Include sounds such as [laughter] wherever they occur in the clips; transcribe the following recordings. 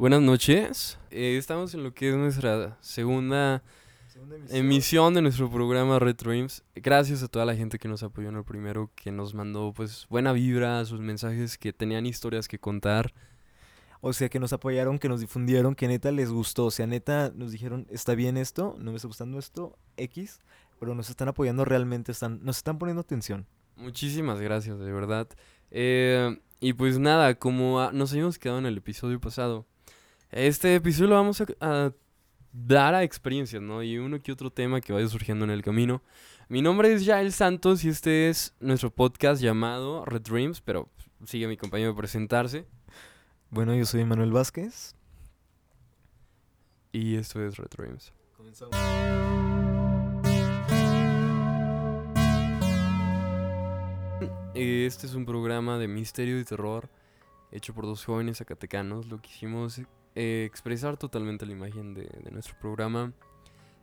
Buenas noches. Eh, estamos en lo que es nuestra segunda emisión de nuestro programa Red Dreams. Gracias a toda la gente que nos apoyó en el primero, que nos mandó pues buena vibra, sus mensajes, que tenían historias que contar. O sea, que nos apoyaron, que nos difundieron, que neta les gustó. O sea, neta nos dijeron, está bien esto, no me está gustando esto, X, pero nos están apoyando realmente, están, nos están poniendo atención. Muchísimas gracias, de verdad. Eh, y pues nada, como nos habíamos quedado en el episodio pasado, este episodio lo vamos a, dar a experiencias, ¿no? Y uno que otro tema que vaya surgiendo en el camino. Mi nombre es Yael Santos y este es nuestro podcast llamado Red Dreams, pero sigue mi compañero a presentarse. Bueno, yo soy Manuel Vázquez. Y esto es Red Dreams. Comenzamos. Este es un programa de misterio y terror hecho por dos jóvenes zacatecanos. Lo quisimos eh, expresar totalmente la imagen de, nuestro programa.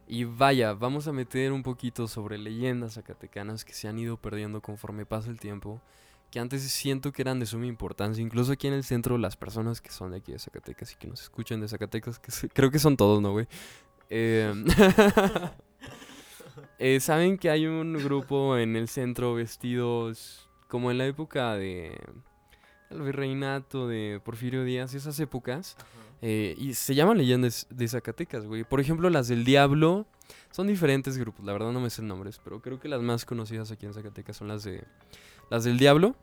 Y vaya, vamos a meter un poquito sobre leyendas zacatecanas que se han ido perdiendo conforme pasa el tiempo. Que antes siento que eran de suma importancia. Incluso aquí en el centro, las personas que son de aquí de Zacatecas y que nos escuchan de Zacatecas, que creo que son todos, ¿no, güey? Eh, [laughs] eh, Saben que hay un grupo en el centro vestidos como en la época de el virreinato de Porfirio Díaz, esas épocas. Eh, y se llaman leyendas de Zacatecas, güey. Por ejemplo, las del Diablo son diferentes grupos, la verdad no me sé nombres, pero creo que las más conocidas aquí en Zacatecas son las de las del Diablo.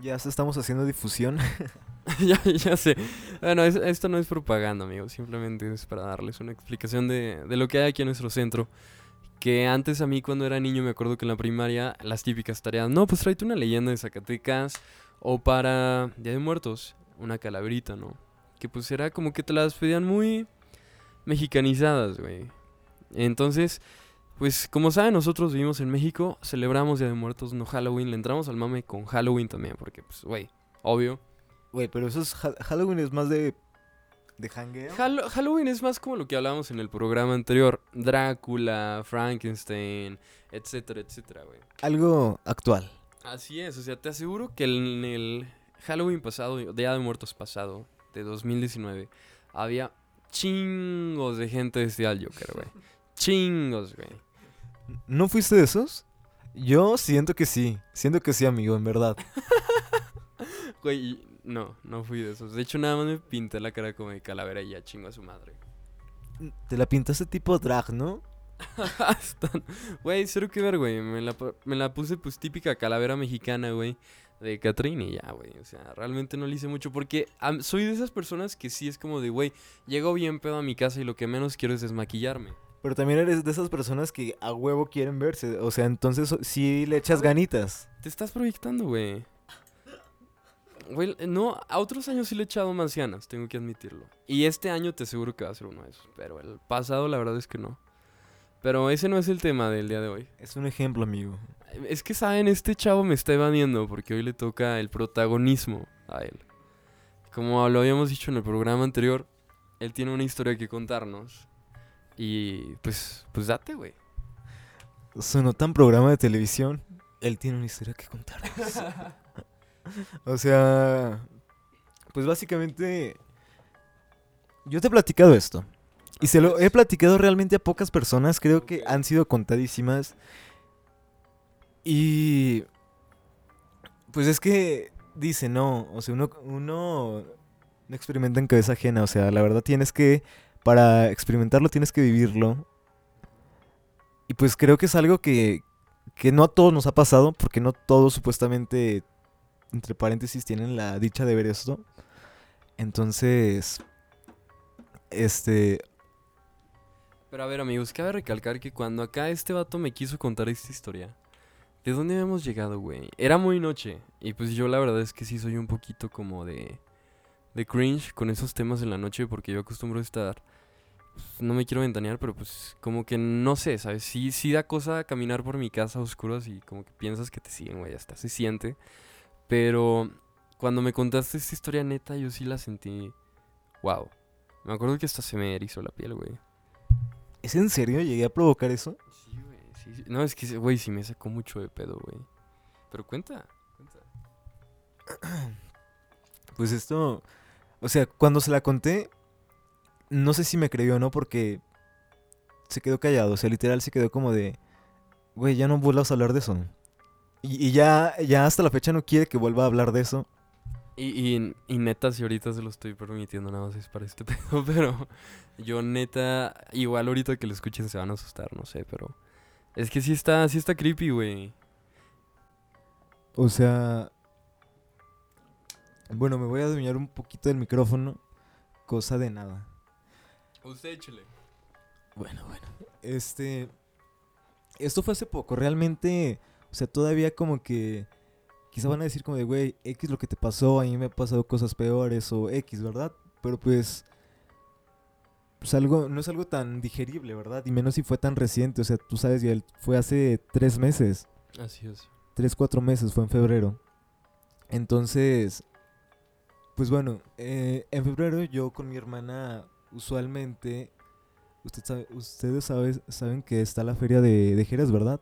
Ya estamos haciendo difusión. [laughs] [laughs] ya, ya sé. Bueno, esto no es propaganda, amigos. Simplemente es para darles una explicación de, de lo que hay aquí en nuestro centro. Que antes a mí cuando era niño me acuerdo que en la primaria las típicas tareas, no, pues tráete una leyenda de Zacatecas o para Día de Muertos, una calaverita, ¿no? Que pues era como que te las pedían muy mexicanizadas, güey. Entonces, pues como saben, nosotros vivimos en México, celebramos Día de Muertos, no Halloween, le entramos al mame con Halloween también, porque pues, güey, obvio. Güey, pero eso es Halloween es más de ¿De hangueo? Halloween es más como lo que hablábamos en el programa anterior. Drácula, Frankenstein, etcétera, etcétera, güey. Algo actual. Así es, o sea, te aseguro que en el Halloween pasado, Día de Muertos pasado, de 2019, había chingos de gente de al Joker, güey. Chingos, güey. ¿No fuiste de esos? Yo siento que sí. Siento que sí, amigo, en verdad. [laughs] Güey, no, no fui de esos. De hecho, nada más me pinté la cara como de calavera y ya chingo a su madre. Te la pintaste tipo drag, ¿no? [laughs] Güey, cero que ver, güey. Me la, puse pues típica calavera mexicana, güey. De Catrín y ya, güey. O sea, realmente no le hice mucho porque soy de esas personas que sí es como de, güey, llego bien pedo a mi casa y lo que menos quiero es desmaquillarme. Pero también eres de esas personas que a huevo quieren verse. O sea, entonces sí le echas ganitas. Te estás proyectando, güey. Güey, no, a otros años sí le he echado ganas, tengo que admitirlo. Y este año te aseguro que va a ser uno de esos. Pero el pasado, la verdad es que no. Pero ese no es el tema del día de hoy. Es un ejemplo, amigo. Es que, ¿saben? Este chavo me está evadiendo porque hoy le toca el protagonismo a él. Como lo habíamos dicho en el programa anterior, él tiene una historia que contarnos. Y pues, pues date, güey. Sonó tan programa de televisión. Él tiene una historia que contarnos. [laughs] o sea, pues básicamente, yo te he platicado esto. Y se lo he platicado realmente a pocas personas, creo que han sido contadísimas. Y... Pues es que dice, no, o sea, uno, uno no experimenta en cabeza ajena, o sea, la verdad tienes que, para experimentarlo tienes que vivirlo. Y pues creo que es algo que, que no a todos nos ha pasado, porque no todos supuestamente entre paréntesis, tienen la dicha de ver esto. Entonces, este... Pero a ver amigos, cabe recalcar que cuando acá este vato me quiso contar esta historia, ¿de dónde habíamos llegado, güey? Era muy noche. Y pues yo la verdad es que sí soy un poquito como de... De cringe con esos temas en la noche porque yo acostumbro estar... Pues, no me quiero ventanear, pero pues como que no sé, ¿sabes? Sí, sí da cosa caminar por mi casa a oscuras y como que piensas que te siguen, güey, hasta se siente. Pero cuando me contaste esta historia neta, yo sí la sentí. Wow. Me acuerdo que hasta se me erizó la piel, güey. ¿Es en serio? ¿Llegué a provocar eso? Sí, güey. Sí, No, es que, güey, sí me sacó mucho de pedo, güey. Pero cuenta, cuenta. [clears throat] Pues esto. O sea, cuando se la conté, no sé si me creyó o no porque se quedó callado. O sea, literal se quedó como de, güey, ya no vuelvas a hablar de eso. Y, y ya, ya hasta la fecha no quiere que vuelva a hablar de eso. Y, y, y neta, si ahorita se lo estoy permitiendo, nada más es para este [laughs] pedo, pero yo neta, igual ahorita que lo escuchen se van a asustar, no sé, pero es que sí está, sí está creepy, güey. O sea, bueno, me voy a adueñar un poquito del micrófono, cosa de nada. Usted échele. Bueno, bueno. Este, esto fue hace poco, realmente, o sea, todavía como que quizá van a decir como de, güey, X lo que te pasó, a mí me han pasado cosas peores o X, ¿verdad? Pero pues, pues algo, no es algo tan digerible, ¿verdad? Y menos si fue tan reciente, o sea, tú sabes, ya fue hace tres meses, Así es. tres, cuatro meses, fue en febrero. Entonces, pues bueno, eh, en febrero yo con mi hermana usualmente, usted sabe, ustedes sabe- saben que está la feria de, de Jerez, ¿verdad?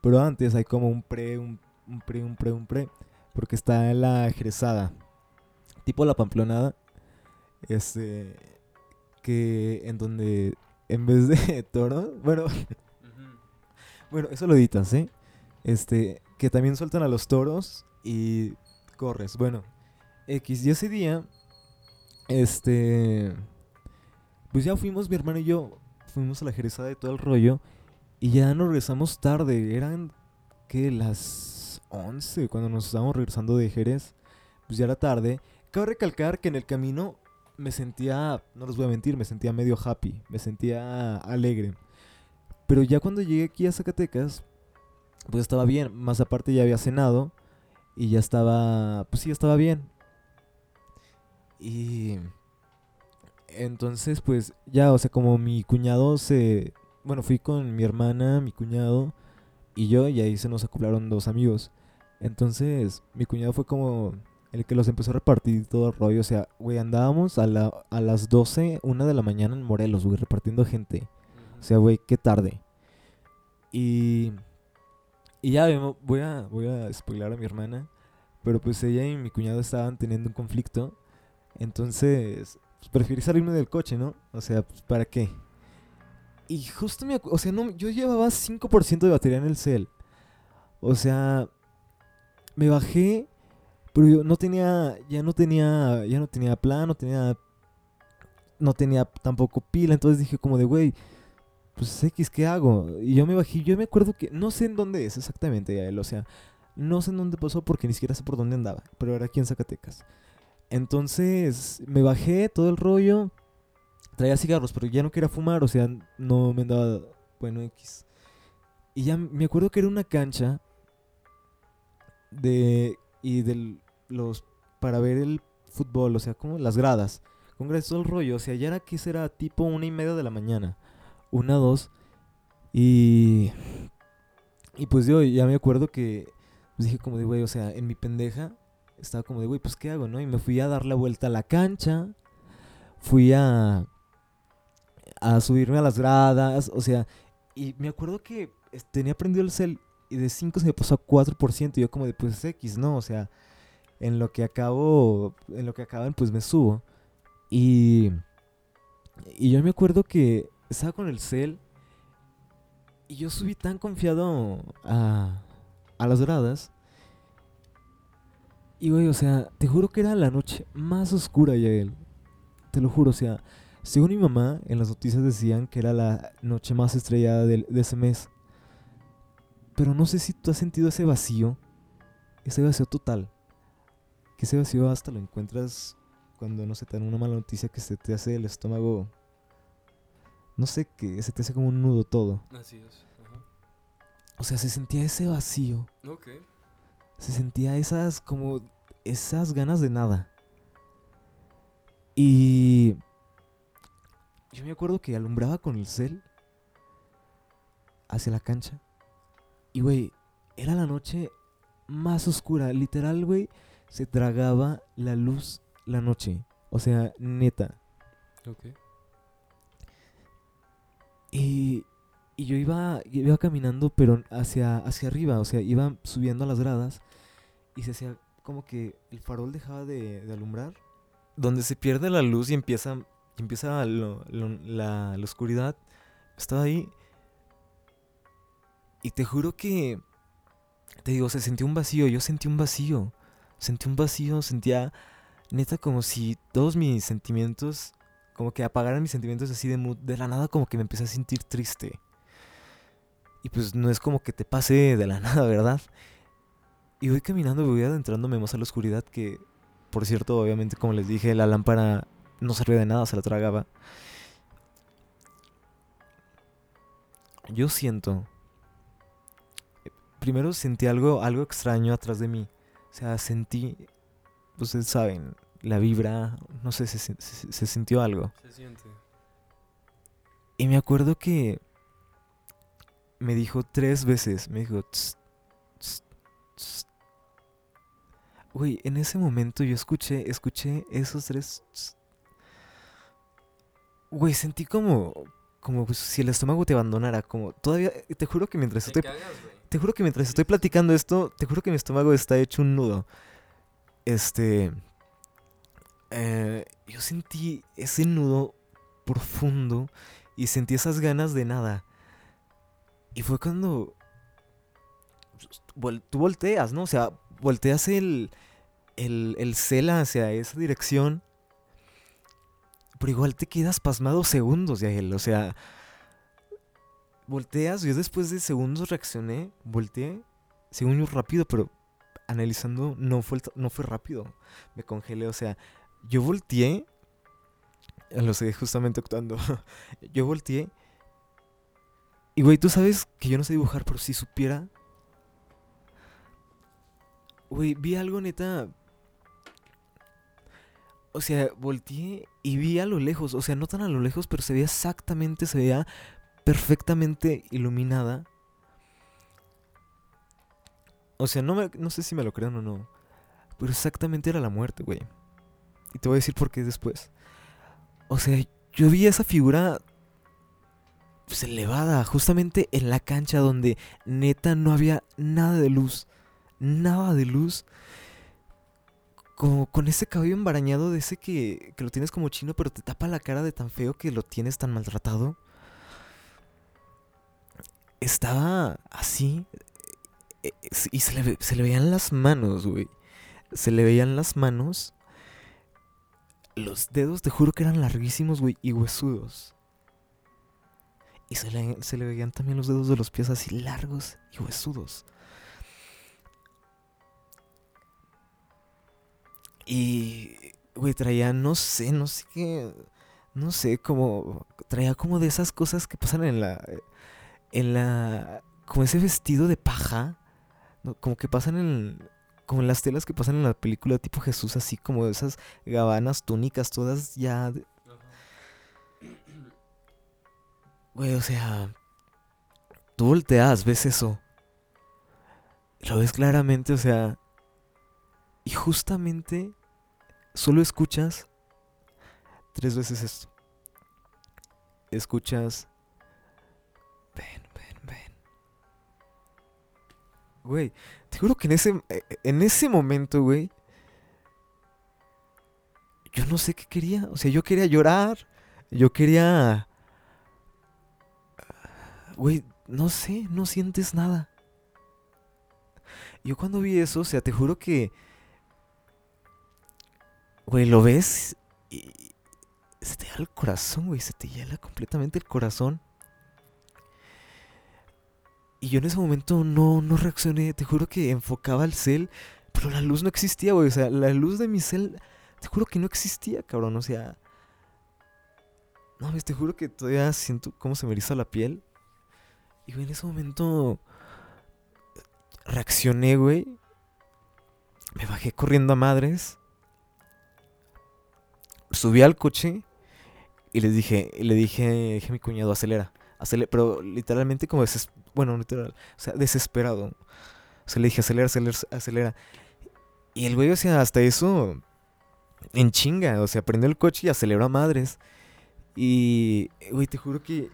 Pero antes hay como un pre, un, un pre, un pre, un pre, porque está la Jerezada, tipo la Pamplonada, este, que en donde en vez de [laughs] toro, bueno, bueno, eso lo editas, ¿eh? Este, que también sueltan a los toros y corres. Bueno, X, y ese día, este, pues ya fuimos, mi hermano y yo, fuimos a la jerezada de todo el rollo y ya nos regresamos tarde. Eran, ¿qué? Las 11 cuando nos estábamos regresando de Jerez. Pues ya era tarde. Cabe recalcar que en el camino me sentía, no les voy a mentir, me sentía medio happy, me sentía alegre. Pero ya cuando llegué aquí a Zacatecas, pues estaba bien. Más aparte ya había cenado y ya estaba, pues sí, estaba bien. Y entonces, pues ya, o sea, como mi cuñado se, bueno, fui con mi hermana, mi cuñado y yo y ahí se nos acoplaron dos amigos. Entonces, mi cuñado fue como el que los empezó a repartir todo el rollo. O sea, güey, andábamos a, la, a las 12, una de la mañana en Morelos, güey, repartiendo gente. O sea, güey, qué tarde. Y. Y ya, voy a, voy a spoilar a mi hermana. Pero pues ella y mi cuñado estaban teniendo un conflicto. Entonces, pues, preferí salirme del coche, ¿no? O sea, pues, ¿para qué? Y justo me O sea, no, yo llevaba 5% de batería en el cel. O sea, me bajé. Pero yo no tenía. Ya no tenía. Ya no tenía plan, no tenía. No tenía tampoco pila. Entonces dije, como de, güey pues X, ¿qué hago? Y yo me bajé, yo me acuerdo que, no sé en dónde es exactamente, Yael, o sea, no sé en dónde pasó porque ni siquiera sé por dónde andaba, pero era aquí en Zacatecas. Entonces, me bajé todo el rollo, traía cigarros, pero ya no quería fumar, o sea, no me andaba, bueno, X. Y ya me acuerdo que era una cancha de, y de los, para ver el fútbol, o sea, como las gradas, con gradas todo el rollo, o sea, ya era que será tipo una y media de la mañana una, dos. Y. Y pues yo ya me acuerdo que. Pues dije como de, güey, o sea, en mi pendeja. Estaba como de, güey, pues ¿qué hago, no? Y me fui a dar la vuelta a la cancha. Fui a. A subirme a las gradas. O sea. Y me acuerdo que es- tenía prendido el cel. Y de 5 se me pasó a 4%. Y yo como de, pues X, ¿no? O sea. En lo que acabo. En lo que acaban, pues me subo. Y. Y yo me acuerdo que estaba con el cel y yo subí tan confiado a, a las gradas. Y güey, o sea, te juro que era la noche más oscura, Yael. Te lo juro, o sea, según mi mamá, en las noticias decían que era la noche más estrellada del- de, ese mes. Pero no sé si tú has sentido ese vacío, ese vacío total. Que ese vacío hasta lo encuentras cuando, no sé, te dan una mala noticia que se te hace el estómago no sé qué, se te hace como un nudo todo. Así es. Ajá. O sea, se sentía ese vacío, Ok. se sentía esas como esas ganas de nada. Y yo me acuerdo que alumbraba con el cel hacia la cancha. Y güey, era la noche más oscura, literal, güey, se tragaba la luz la noche. O sea, neta. Ok. Y, y yo iba, iba caminando, pero hacia, hacia arriba, o sea, iba subiendo a las gradas y se hacía como que el farol dejaba de, de alumbrar. Donde se pierde la luz y empieza empieza lo- lo- la, la oscuridad. Estaba ahí. Y te juro que. Te digo, se sentía un vacío. Yo sentí un vacío. Sentí un vacío. Sentía. Neta, como si todos mis sentimientos. Como que apagaran mis sentimientos así de. De la nada, como que me empecé a sentir triste. Y pues no es como que te pase de la [laughs] nada, ¿verdad? Y voy caminando, voy adentrándome más a la oscuridad que, por cierto, obviamente, como les dije, la lámpara no servía de nada, se la tragaba. Yo siento... Primero sentí algo, algo extraño atrás de mí. O sea, sentí... Ustedes saben, la vibra, no sé, se, se- se- se sintió algo. Se siente. Y me acuerdo que me dijo tres veces, me dijo, "Tss, tss, tss". Güey, en ese momento yo escuché, escuché esos tres. Güey, sentí como, como si el estómago te abandonara, como todavía, te juro que mientras estoy, te juro que mientras estoy platicando esto, te juro que mi estómago está hecho un nudo. Este, eh, yo sentí ese nudo profundo y sentí esas ganas de nada. Y fue cuando tú volteas, ¿no? O sea, volteas el, el, el cel hacia esa dirección. Pero igual te quedas pasmado segundos de él. O sea, volteas. Yo después de segundos reaccioné, volteé. Según yo rápido, pero analizando no fue, no fue rápido. Me congelé, o sea, yo volteé. Lo sé, justamente actuando. [laughs] yo volteé. Y güey, tú sabes que yo no sé dibujar, pero si supiera. Güey, vi algo neta. O sea, volteé y vi a lo lejos. O sea, no tan a lo lejos, pero se veía exactamente, se veía perfectamente iluminada. O sea, no, me- no sé si me lo crean o no. Pero exactamente era la muerte, güey. Y te voy a decir por qué después. O sea, yo vi esa figura pues, elevada, justamente en la cancha donde neta no había nada de luz. Nada de luz. Como con ese cabello embarañado de ese que, que lo tienes como chino, pero te tapa la cara de tan feo que lo tienes tan maltratado. Estaba así. eh, Y se le, ve- se le veían las manos, güey. Se le veían las manos. Los dedos, te juro que eran larguísimos, güey, y huesudos. Y se le, se le veían también los dedos de los pies así largos y huesudos. Y, güey, traía, no sé, no sé qué, no sé, como, traía como de esas cosas que pasan en la, en la, como ese vestido de paja, como que pasan en, como en las telas que pasan en la película tipo Jesús, así como esas gabanas, túnicas, todas ya, de- güey, o sea, tú volteas, ves eso, lo ves claramente, o sea, y justamente solo escuchas tres veces esto. Escuchas. Güey, te juro que en ese, eh, en ese momento, güey. Yo no sé qué quería. O sea, yo quería llorar. Yo quería. Güey, no sé, no sientes nada. Yo cuando vi eso, o sea, te juro que. Güey, lo ves y se te da el corazón, güey, se te hiela completamente el corazón. Y yo en ese momento no, no reaccioné, te juro que enfocaba el cel, pero la luz no existía, güey, o sea, la luz de mi cel, te juro que no existía, cabrón, o sea... No, ves, te juro que todavía siento cómo se me eriza la piel. Y, güey, en ese momento reaccioné, güey. Me bajé corriendo a madres subí al coche y les dije, le dije, dije a mi cuñado, acelera, pero literalmente como deses, bueno, literal, o sea, desesperado. O sea, le dije, acelera, acelera, acelera. Y el güey, o sea, hasta eso, en chinga, o sea, prendió el coche y aceleró a madres. Y, güey, te juro que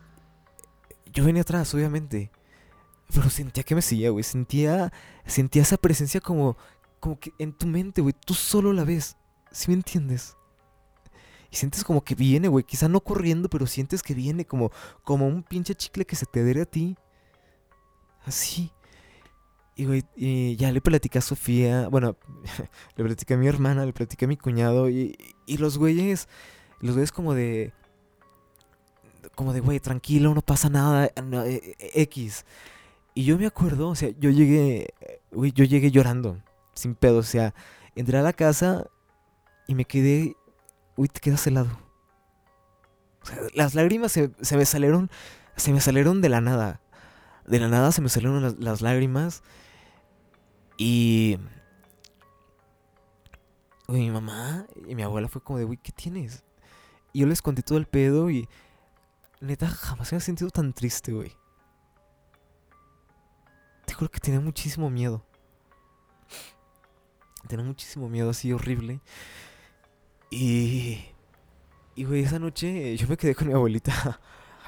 yo venía atrás, obviamente. Pero sentía que me seguía, güey. Sentía, sentía esa presencia como, como que en tu mente, güey. Tú solo la ves. ¿Sí me entiendes? Y sientes como que viene, güey. Quizá no corriendo, pero sientes que viene como, como un pinche chicle que se te adhiere a ti. Así. Y, güey, y ya le platicé a Sofía. Bueno, [laughs] le platicé a mi hermana, le platicé a mi cuñado. Y, y los güeyes, los güeyes como de... Como de, güey, tranquilo, no pasa nada. eh, eh, X. Y yo me acuerdo, o sea, yo llegué, güey, yo llegué llorando, sin pedo. O sea, entré a la casa y me quedé, uy, te quedas helado. O sea, las lágrimas se, se me salieron, se me salieron de la nada. De la nada se me salieron las, lágrimas. Y... Güey, mi mamá y mi abuela fue como de, güey, ¿qué tienes? Y yo les conté todo el pedo y... Neta, jamás me he sentido tan triste, güey. Te juro que tenía muchísimo miedo. Tenía muchísimo miedo así horrible. Y... Y, güey, esa noche yo me quedé con mi abuelita.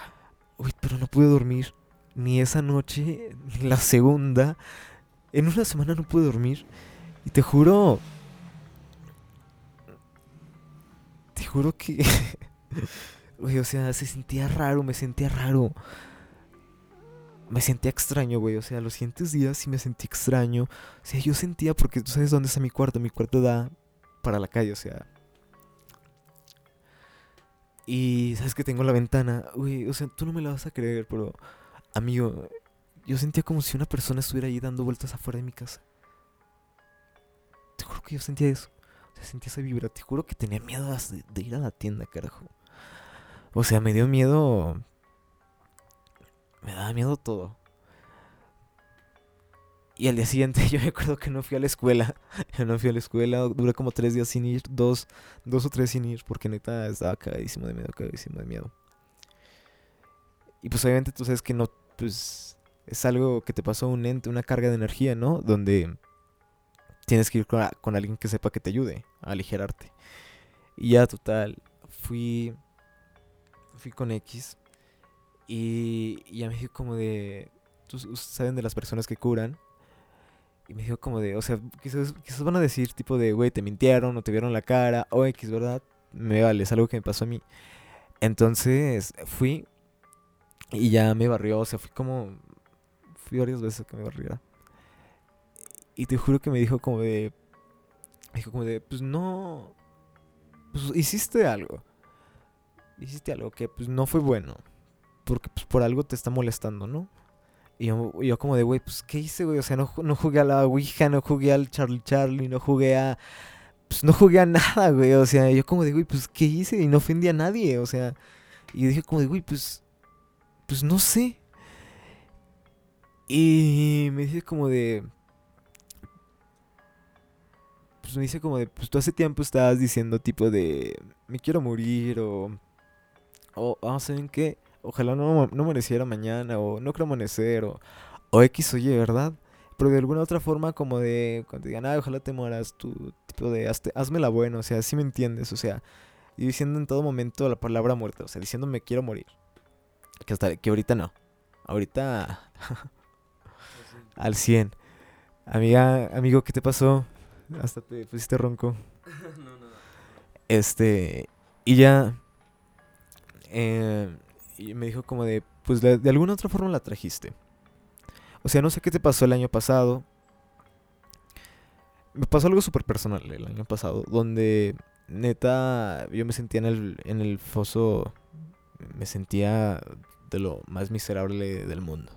[laughs] Uy, pero no pude dormir. Ni esa noche, ni la segunda. En una semana no pude dormir. Y te juro... Te juro que... [laughs] Güey, o sea, se sentía raro, me sentía raro. Me sentía extraño, güey. O sea, los siguientes días sí me sentí extraño. O sea, yo sentía, porque tú sabes dónde está mi cuarto. Mi cuarto da para la calle, o sea. Y sabes que tengo la ventana. Güey, o sea, tú no me la vas a creer, pero. Amigo, yo sentía como si una persona estuviera ahí dando vueltas afuera de mi casa. Te juro que yo sentía eso. O sea, sentía esa vibra. Te juro que tenía miedo de, de ir a la tienda, carajo. O sea, me dio miedo. Me daba miedo todo. Y al día siguiente [laughs] yo me acuerdo que no fui a la escuela. [laughs] Yo no fui a la escuela. Duré como tres días sin ir. Dos, dos o tres sin ir. Porque neta estaba cagadísimo de miedo, cagadísimo de miedo. Y pues obviamente tú sabes que no, pues es algo que te pasó un ente, una carga de energía, ¿no? Donde tienes que ir con, alguien que sepa que te ayude a aligerarte. Y ya total, fui fui con X y, y ya me dijo como de, ¿tú saben de las personas que curan? Y me dijo como de, o sea, quizás, quizás van a decir tipo de, güey, te mintieron o te vieron la cara o X, ¿verdad? Me vale, es algo que me pasó a mí. Entonces fui y ya me barrió, o sea, fui como, fui varias veces que me barriera. Y te juro que me dijo como de, me dijo como de, pues no, pues hiciste algo hiciste algo que pues no fue bueno. Porque pues por algo te está molestando, ¿no? Y yo, como de, güey, pues ¿qué hice, güey? O sea, no, no jugué a la Ouija, no jugué al Charlie Charlie, no jugué a... Pues no jugué a nada, güey. O sea, yo como de, güey, pues ¿qué hice? Y no ofendí a nadie, o sea... Y dije como de, güey, pues... Pues no sé. Y me dice como de... Pues me dice como de, pues tú hace tiempo estabas diciendo tipo de... Me quiero morir o o, oh, ¿saben qué? Ojalá no, no amaneciera mañana, o no quiero amanecer, o, o X, oye, ¿verdad? Pero de alguna otra forma, como de, cuando digan, ah, ojalá te mueras, tú, tipo de, hazme la buena, o sea, así me entiendes, o sea, y diciendo en todo momento la palabra muerta, o sea, diciendo me quiero morir. Que, hasta, que ahorita no. Ahorita al 100. [laughs] Amiga, amigo, ¿qué te pasó? Hasta te pusiste ronco. [laughs] no, no. Este, y ya eh, y me dijo como de, pues de, alguna otra forma la trajiste. O sea, no sé qué te pasó el año pasado. Me pasó algo súper personal el año pasado, donde neta yo me sentía en el, en el foso, me sentía de lo más miserable del mundo.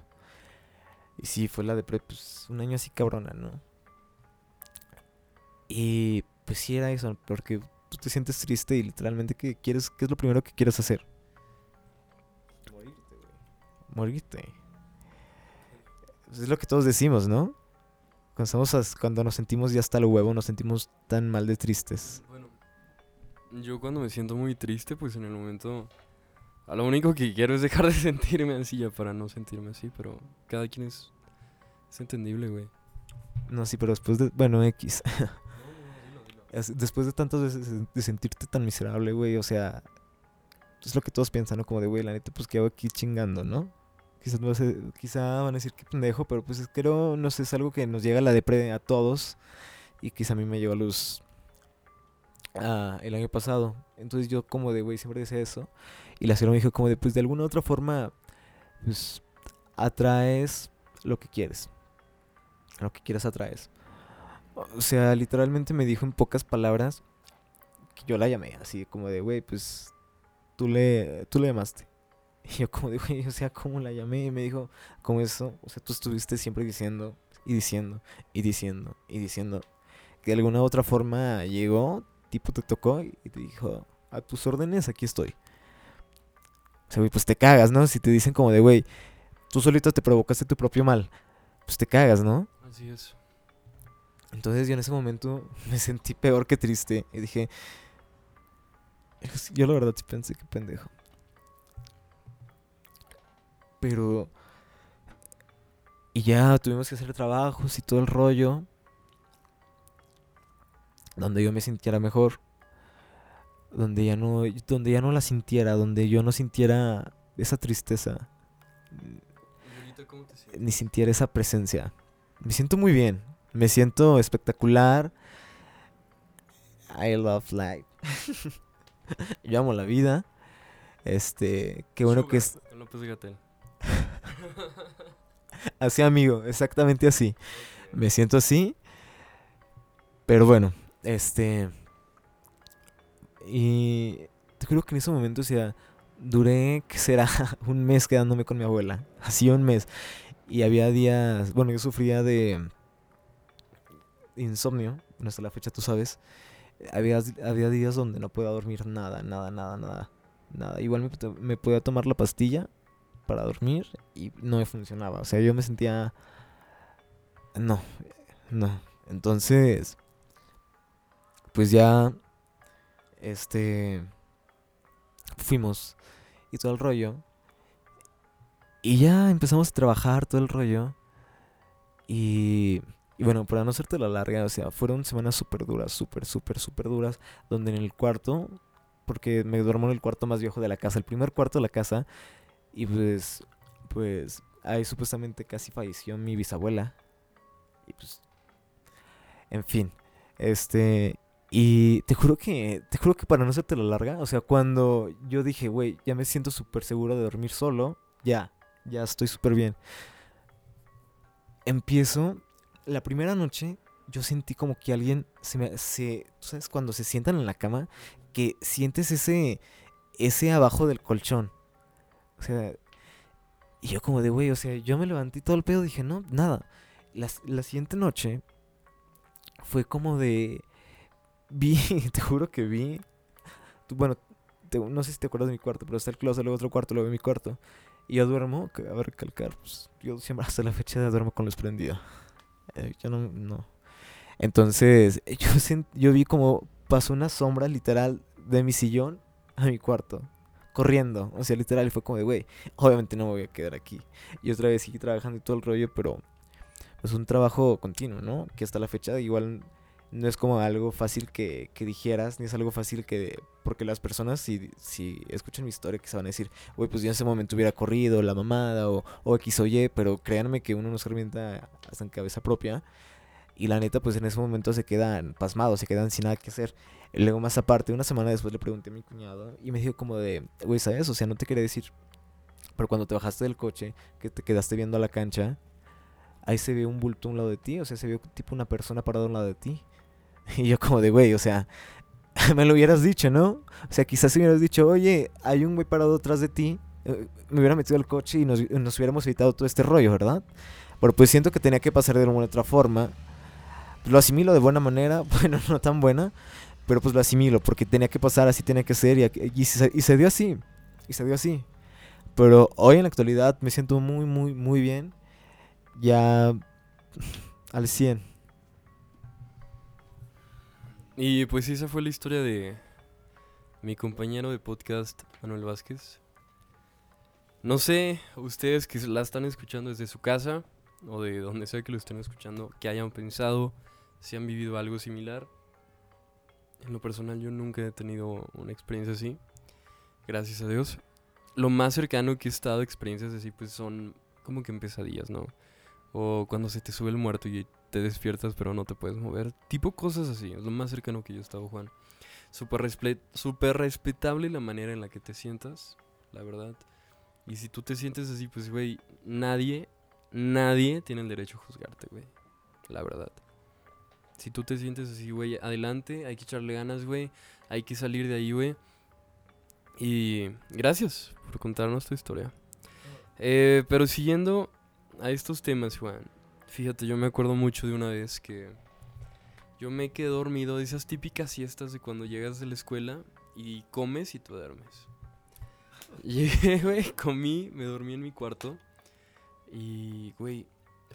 Y sí, fue la de pues, un año así cabrona, ¿no? Y pues sí era eso, porque tú te sientes triste y literalmente que quieres, ¿qué es lo primero que quieres hacer? Morirte. Es lo que todos decimos, ¿no? Cuando, estamos cuando nos sentimos ya hasta el huevo, nos sentimos tan mal de tristes. Bueno, yo cuando me siento muy triste, pues en el momento... A lo único que quiero es dejar de [laughs] sentirme así ya para no sentirme así, pero cada quien es, es entendible, güey. No, sí, pero después de... Bueno, X. [laughs] después de tantas veces de sentirte tan miserable, güey, o sea... Es lo que todos piensan, ¿no? Como de, güey, la neta, pues, ¿qué hago aquí chingando, no? Quizás no sé, quizá van a decir que pendejo, pero pues creo, no sé, es algo que nos llega a la depre a todos. Y quizá a mí me lleva a los. ah, el año pasado. Entonces yo como de, güey, siempre decía eso. Y la señora me dijo como de, pues de alguna u otra forma, pues atraes lo que quieres. Lo que quieras atraes. O sea, literalmente me dijo en pocas palabras que yo la llamé, así como de, güey, pues tú le, tú le llamaste. Y yo como güey, o sea, ¿cómo la llamé? Y me dijo, como eso, o sea, tú estuviste siempre diciendo y diciendo y diciendo y diciendo que de alguna u otra forma llegó, tipo te tocó y te dijo, a tus órdenes, aquí estoy. O sea, güey, pues te cagas, ¿no? Si te dicen como de, güey, tú solito te provocaste tu propio mal, pues te cagas, ¿no? Así es. Entonces yo en ese momento [laughs] me sentí peor que triste y dije, yo la verdad sí pensé que pendejo. Pero... Y ya tuvimos que hacer trabajos y todo el rollo. Donde yo me sintiera mejor. Donde ya no, donde ya no la sintiera, donde yo no sintiera esa tristeza. Ni sintiera esa presencia. Me siento muy bien. Me siento espectacular. I love life. [laughs] Yo amo la vida. Este, qué bueno que es López Gatell. [laughs] así, amigo, exactamente así. Me siento así. Pero bueno, este y juro que en ese momento, o sea, duré que será [laughs] un mes quedándome con mi abuela, así un mes. Y había días, bueno, yo sufría de insomnio, no hasta la fecha, tú sabes. Había, había días donde no podía dormir nada, nada, nada, nada. Nada. Igual me, me podía tomar la pastilla para dormir y no me funcionaba. O sea, yo me sentía... No, no. Entonces, pues ya, este, fuimos y todo el rollo. Y ya empezamos a trabajar todo el rollo. Y, y bueno, para no hacerte la larga, o sea, fueron semanas súper duras, súper, súper, súper duras. Donde en el cuarto, porque me duermo en el cuarto más viejo de la casa, el primer cuarto de la casa. Y pues, pues, ahí supuestamente casi falleció mi bisabuela. Y pues, en fin, este... Y te juro que, te juro que para no hacerte la larga, o sea, cuando yo dije, güey, ya me siento súper seguro de dormir solo, ya, ya estoy súper bien. Empiezo, la primera noche, yo sentí como que alguien se me, se, ¿tú sabes? Cuando se sientan en la cama, que sientes ese, ese abajo del colchón. O sea, y yo como de, güey, o sea, yo me levanté todo el pedo, dije, no, nada. La, la siguiente noche fue como de, vi, [laughs] te juro que vi, bueno, no sé si te acuerdas de mi cuarto, pero está el closet, luego otro cuarto, luego mi cuarto. Y yo duermo, a ver, recalcar, pues, yo siempre hasta la fecha duermo con luz prendida. Eh, yo no, no. Entonces, [laughs] yo, sent- yo vi como pasó una sombra literal de mi sillón a mi cuarto, corriendo. O sea, literal, fue como de, güey, obviamente no me voy a quedar aquí. Y otra vez seguí trabajando y todo el rollo, pero es un trabajo continuo, ¿no? Que hasta la fecha igual no es como algo fácil que, que dijeras, ni es algo fácil que... Porque las personas, si, si escuchan mi historia, que se van a decir, güey, pues yo en ese momento hubiera corrido, la mamada, o, o X o Y, pero créanme que uno no se hasta en cabeza propia. Y la neta, pues en ese momento se quedan pasmados, se quedan sin nada que hacer. Luego más aparte, una semana después le pregunté a mi cuñado y me dijo como de, güey, ¿sabes? O sea, no te quería decir, pero cuando te bajaste del coche, que te quedaste viendo a la cancha, ahí se ve un bulto a un lado de ti, o sea, se ve tipo una persona parada a un lado de ti. [laughs] Y yo como de, güey, o sea, [laughs] me lo hubieras dicho, ¿no? O sea, quizás si hubieras dicho, oye, hay un güey parado atrás de ti, eh, me hubiera metido al coche y nos, nos hubiéramos evitado todo este rollo, ¿verdad? Pero pues siento que tenía que pasar de alguna otra forma. Lo asimilo de buena manera, [laughs] bueno, no tan buena, pero pues lo asimilo porque tenía que pasar, así tenía que ser y, y se, y se dio así, y se dio así. Pero hoy en la actualidad me siento muy, muy, muy bien. Ya al 100. Y pues esa fue la historia de mi compañero de podcast, Manuel Vázquez. No sé, ustedes que la están escuchando desde su casa o de donde sea que lo estén escuchando, que hayan pensado, si han vivido algo similar. En lo personal yo nunca he tenido una experiencia así, gracias a Dios. Lo más cercano que he estado a experiencias así pues son como que en pesadillas, ¿no? O cuando se te sube el muerto y te despiertas pero no te puedes mover. Tipo cosas así, es lo más cercano que yo he estado, Juan. Súper súper respetable la manera en la que te sientas, la verdad. Y si tú te sientes así, pues, güey, nadie, nadie tiene el derecho a juzgarte, güey. La verdad. Si tú te sientes así, güey, adelante, hay que echarle ganas, güey. Hay que salir de ahí, güey. Y gracias por contarnos tu historia. Eh, pero siguiendo a estos temas, Juan. Fíjate, yo me acuerdo mucho de una vez que yo me quedé dormido de esas típicas siestas de cuando llegas de la escuela y comes y te duermes. [laughs] Llegué, güey, comí, me dormí en mi cuarto y, güey,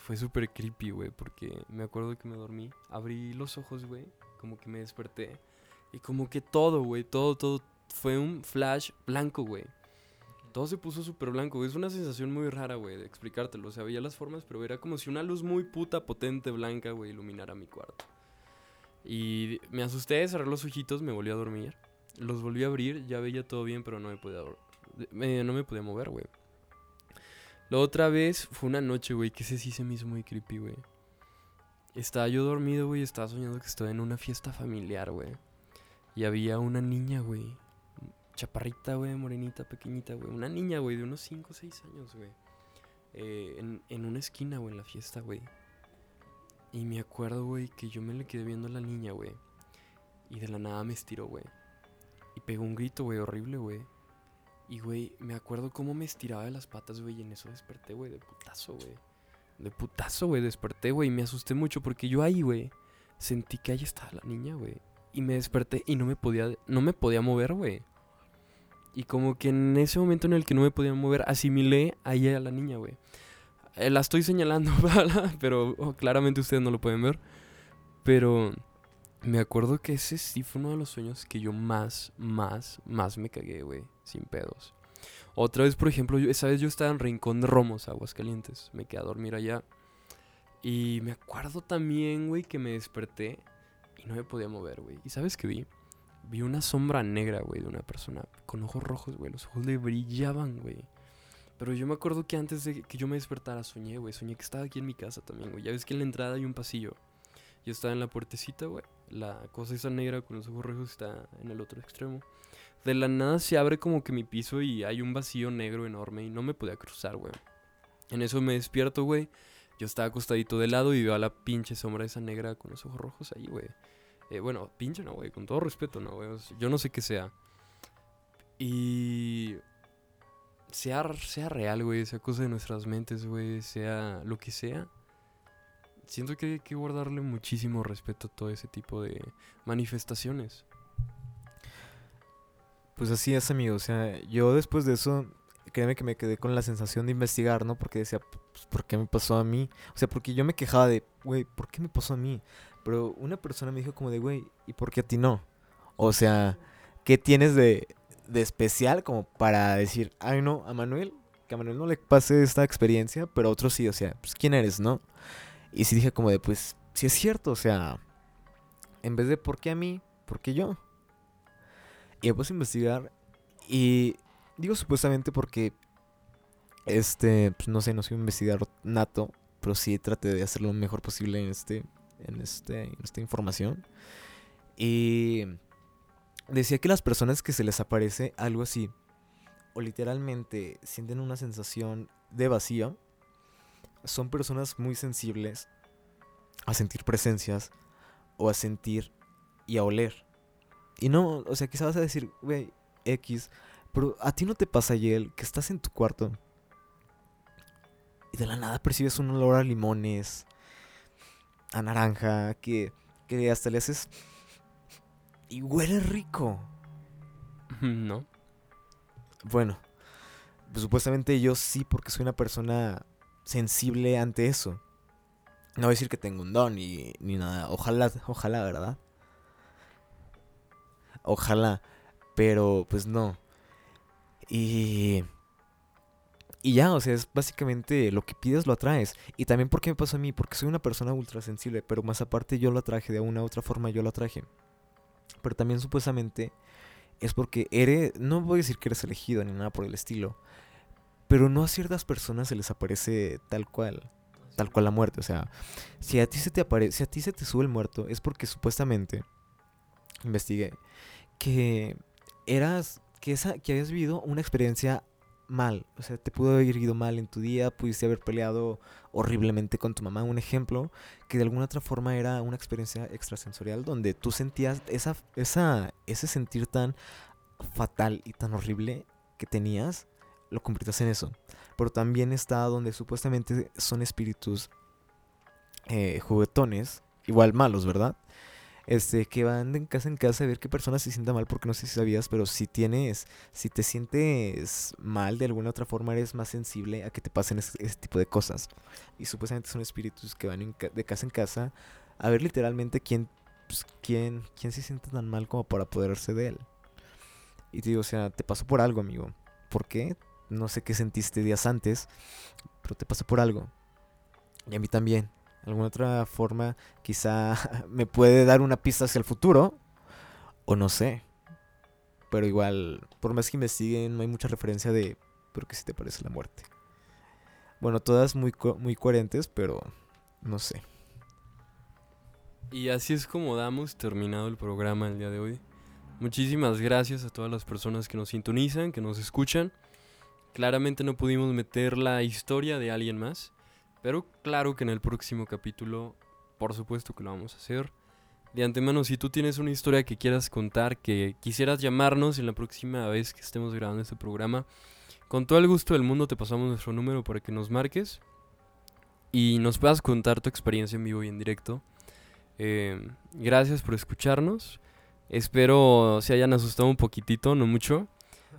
fue súper creepy, güey, porque me acuerdo que me dormí, abrí los ojos, güey, como que me desperté y como que todo, güey, todo, todo fue un flash blanco, güey. Todo se puso súper blanco, güey. Es una sensación muy rara, güey, de explicártelo. O sea, veía las formas, pero era como si una luz muy puta, potente, blanca, güey, iluminara mi cuarto. Y me asusté, cerré los ojitos, me volví a dormir. Los volví a abrir, ya veía todo bien, pero no me podía, me- no me podía mover, güey. La otra vez fue una noche, güey, que ese sí se me hizo muy creepy, güey. Estaba yo dormido, güey, estaba soñando que estaba en una fiesta familiar, güey. Y había una niña, güey. Chaparrita, güey, morenita, pequeñita, güey. Una niña, güey, de unos 5 o 6 años, güey. Eh, en, en una esquina, güey, en la fiesta, güey. Y me acuerdo, güey, que yo me le quedé viendo a la niña, güey. Y de la nada me estiró, güey. Y pegó un grito, güey, horrible, güey. Y, güey, me acuerdo cómo me estiraba de las patas, güey. Y en eso desperté, güey, de putazo, güey. De putazo, güey, desperté, güey. Y me asusté mucho porque yo ahí, güey, sentí que ahí estaba la niña, güey. Y me desperté y no me podía, no me podía mover, güey. Y como que en ese momento en el que no me podía mover, asimilé ahí a la niña, güey. Eh, la estoy señalando, [laughs] pero oh, claramente ustedes no lo pueden ver. Pero me acuerdo que ese sí fue uno de los sueños que yo más, más, más me cagué, güey. Sin pedos. Otra vez, por ejemplo, yo- esa vez yo estaba en Rincón de Romos, Aguascalientes. Me quedé a dormir allá. Y me acuerdo también, güey, que me desperté y no me podía mover, güey. ¿Y sabes qué vi? Vi una sombra negra, güey, de una persona con ojos rojos, güey. Los ojos le brillaban, güey. Pero yo me acuerdo que antes de que yo me despertara soñé, güey. Soñé que estaba aquí en mi casa también, güey. Ya ves que en la entrada hay un pasillo. Yo estaba en la puertecita, güey. La cosa esa negra con los ojos rojos está en el otro extremo. De la nada se abre como que mi piso y hay un vacío negro enorme y no me podía cruzar, güey. En eso me despierto, güey. Yo estaba acostadito de lado y veo a la pinche sombra esa negra con los ojos rojos ahí, güey. Eh, bueno, pinche no, güey. Con todo respeto, no, güey. yo no sé qué sea. Y... Sea, sea real, güey. Sea cosa de nuestras mentes, güey. Sea lo que sea. Siento que hay que guardarle muchísimo respeto a todo ese tipo de manifestaciones. Pues así es, amigo. O sea, yo después de eso, créeme que me quedé con la sensación de investigar, ¿no? Porque decía, pues, ¿por qué me pasó a mí? O sea, porque yo me quejaba de, güey, ¿por qué me pasó a mí? Pero una persona me dijo como de, güey, ¿y por qué a ti no? O sea, ¿qué tienes de, de especial como para decir, ay, no, a Manuel, que a Manuel no le pase esta experiencia, pero a otros sí, o sea, pues, ¿quién eres, no? Y sí dije como de, pues, sí es cierto, o sea, en vez de ¿por qué a mí? ¿Por qué yo? Y me puse a investigar y digo supuestamente porque, este, pues no sé, no soy un investigador nato, pero sí traté de hacer lo mejor posible en este, en este, en esta información. Y decía que las personas que se les aparece algo así, o literalmente sienten una sensación de vacío, son personas muy sensibles a sentir presencias o a sentir y a oler. Y no, o sea, quizás vas a decir, güey, X, pero a ti no te pasa, Yel, que estás en tu cuarto y de la nada percibes un olor a limones, a naranja, que, que hasta le haces... Y huele rico. [laughs] ¿No? Bueno, pues supuestamente yo sí, porque soy una persona sensible ante eso. No voy a decir que tengo un don ni, ni nada. Ojalá, ojalá, ¿verdad? Ojalá. Pero pues no. Y... Y ya, o sea, es básicamente lo que pides lo atraes. Y también porque me pasa a mí, porque soy una persona ultra sensible, pero más aparte yo lo atraje, de una u otra forma yo lo atraje. Pero también supuestamente es porque eres, no voy a decir que eres elegido ni nada por el estilo, pero no a ciertas personas se les aparece tal cual. tal cual la muerte. O sea, si a ti se te aparece, si a ti se te sube el muerto, es porque supuestamente investigué que eras, que esa, que habías vivido una experiencia mal. O sea, te pudo haber ido mal en tu día, pudiste haber peleado horriblemente con tu mamá. Un ejemplo que de alguna otra forma era una experiencia extrasensorial donde tú sentías esa, esa, ese sentir tan fatal y tan horrible que tenías, lo conviertas en eso. Pero también está donde supuestamente son espíritus eh, juguetones, igual malos, ¿verdad? Este, que van de casa en casa a ver qué persona se sienta mal, porque no sé si sabías, pero si tienes, si te sientes mal de alguna otra forma, eres más sensible a que te pasen ese, tipo de cosas. Y supuestamente son espíritus que van de casa en casa a ver literalmente quién, pues, quién, quién se siente tan mal como para apoderarse de él. Y te digo, o sea, te pasó por algo, amigo. ¿Por qué? No sé qué sentiste días antes, pero te pasó por algo. Y a mí también alguna otra forma quizá [laughs] me puede dar una pista hacia el futuro o no sé. Pero igual, por más que investiguen, no hay mucha referencia de pero que si te parece la muerte. Bueno, todas muy, muy coherentes, pero no sé. Y así es como damos terminado el programa el día de hoy. Muchísimas gracias a todas las personas que nos sintonizan, que nos escuchan. Claramente no pudimos meter la historia de alguien más. Pero claro que en el próximo capítulo, por supuesto que lo vamos a hacer. De antemano, si tú tienes una historia que quieras contar, que quisieras llamarnos en la próxima vez que estemos grabando este programa, con todo el gusto del mundo te pasamos nuestro número para que nos marques y nos puedas contar tu experiencia en vivo y en directo. Eh, gracias por escucharnos. Espero se hayan asustado un poquitito, no mucho.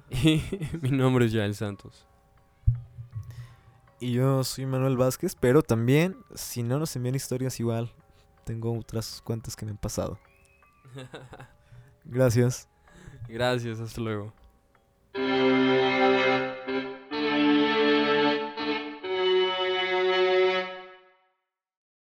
[laughs] Y mi nombre es Yael Santos. Y yo soy Manuel Vázquez, pero también, si no nos envían historias igual, tengo otras cuentas que me han pasado. [laughs] Gracias. Gracias, hasta luego.